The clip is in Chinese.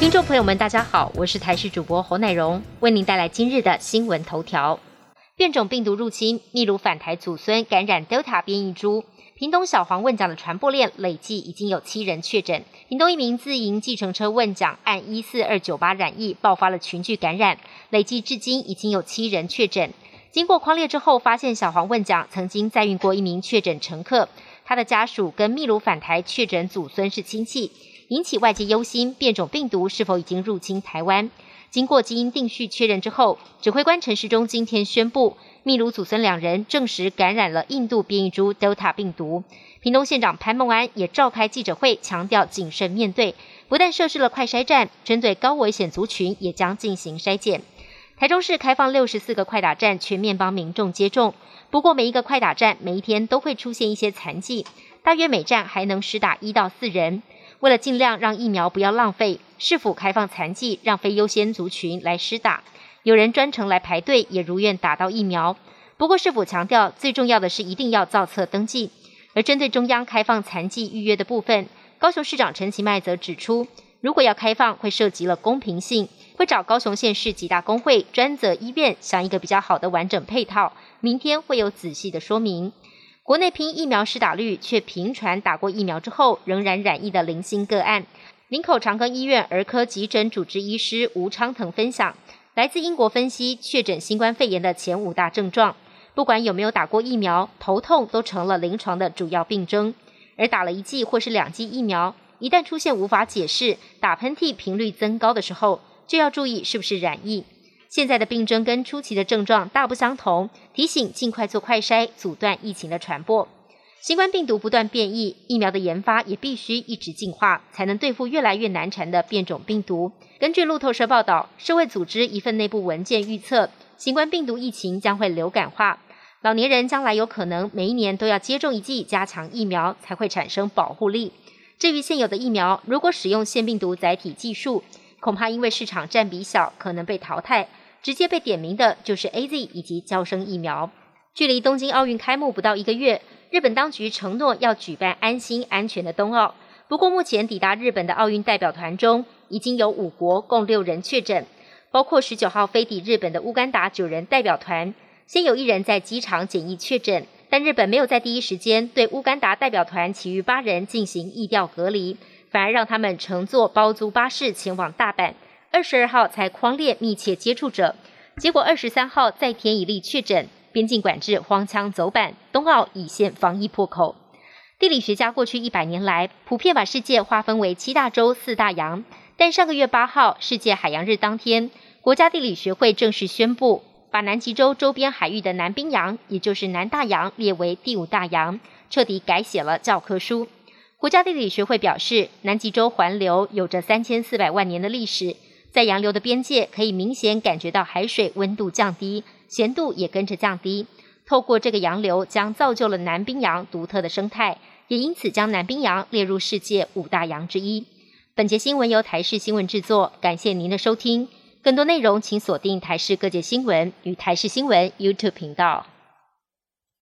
听众朋友们，大家好，我是台视主播侯乃荣，为您带来今日的新闻头条。变种病毒入侵，秘鲁返台祖孙感染 Delta 变异株。屏东小黄问奖的传播链累计已经有七人确诊。屏东一名自营计程车问奖按一四二九八染疫，爆发了群聚感染，累计至今已经有七人确诊。经过框列之后，发现小黄问奖曾经载运过一名确诊乘客，他的家属跟秘鲁返台确诊祖孙是亲戚，引起外界忧心变种病毒是否已经入侵台湾。经过基因定序确认之后，指挥官陈时中今天宣布，秘鲁祖孙两人证实感染了印度变异株 Delta 病毒。屏东县长潘孟安也召开记者会，强调谨慎面对，不但设置了快筛站，针对高危险族群也将进行筛检。台中市开放六十四个快打站，全面帮民众接种。不过每一个快打站每一天都会出现一些残疾，大约每站还能施打一到四人。为了尽量让疫苗不要浪费，是否开放残疾，让非优先族群来施打？有人专程来排队，也如愿打到疫苗。不过，是否强调最重要的是一定要造册登记？而针对中央开放残疾预约的部分，高雄市长陈其迈则指出，如果要开放，会涉及了公平性，会找高雄县市几大工会、专责医院想一个比较好的完整配套。明天会有仔细的说明。国内拼疫苗施打率却频传打过疫苗之后仍然染疫的零星个案。林口长庚医院儿科急诊主治医师吴昌腾分享，来自英国分析确诊新冠肺炎的前五大症状，不管有没有打过疫苗，头痛都成了临床的主要病征。而打了一剂或是两剂疫苗，一旦出现无法解释打喷嚏频率增高的时候，就要注意是不是染疫。现在的病症跟初期的症状大不相同，提醒尽快做快筛，阻断疫情的传播。新冠病毒不断变异，疫苗的研发也必须一直进化，才能对付越来越难缠的变种病毒。根据路透社报道，社会组织一份内部文件预测，新冠病毒疫情将会流感化，老年人将来有可能每一年都要接种一剂加强疫苗，才会产生保护力。至于现有的疫苗，如果使用腺病毒载体技术，恐怕因为市场占比小，可能被淘汰。直接被点名的就是 A Z 以及交生疫苗。距离东京奥运开幕不到一个月，日本当局承诺要举办安心安全的冬奥。不过，目前抵达日本的奥运代表团中，已经有五国共六人确诊，包括十九号飞抵日本的乌干达九人代表团，先有一人在机场检疫确诊，但日本没有在第一时间对乌干达代表团其余八人进行疫调隔离，反而让他们乘坐包租巴士前往大阪。二十二号才框列密切接触者，结果二十三号再添一例确诊，边境管制荒腔走板，冬奥已现防疫破口。地理学家过去一百年来普遍把世界划分为七大洲、四大洋，但上个月八号世界海洋日当天，国家地理学会正式宣布，把南极洲周边海域的南冰洋，也就是南大洋列为第五大洋，彻底改写了教科书。国家地理学会表示，南极洲环流有着三千四百万年的历史。在洋流的边界，可以明显感觉到海水温度降低，咸度也跟着降低。透过这个洋流，将造就了南冰洋独特的生态，也因此将南冰洋列入世界五大洋之一。本节新闻由台视新闻制作，感谢您的收听。更多内容请锁定台视各界新闻与台视新闻 YouTube 频道。